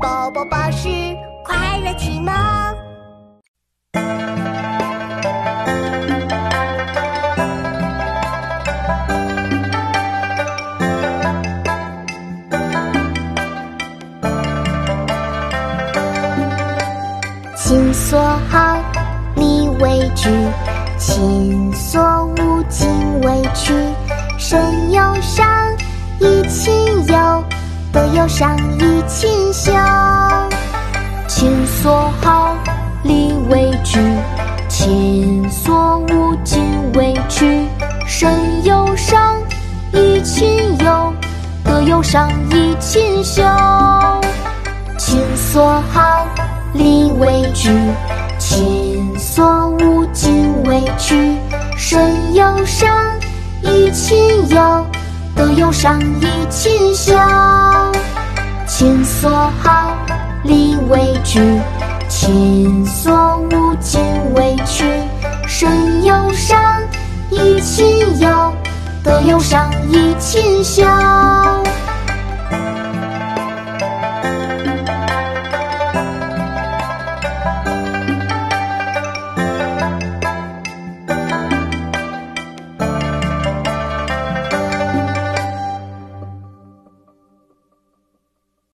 宝宝巴士快乐启蒙。亲所好，力为具；亲所恶，敬为取。身有伤，贻亲忧；德有伤，贻亲羞。亲所好，力为具；亲所恶，敬为取。身有伤，贻亲忧；德有伤，贻亲羞。亲所好，力为具；亲所恶，敬为取。身有伤，贻亲忧；德有伤，贻亲羞。亲所好，力为具；亲所恶，谨为去。身有伤，贻亲忧；德有伤，贻亲羞。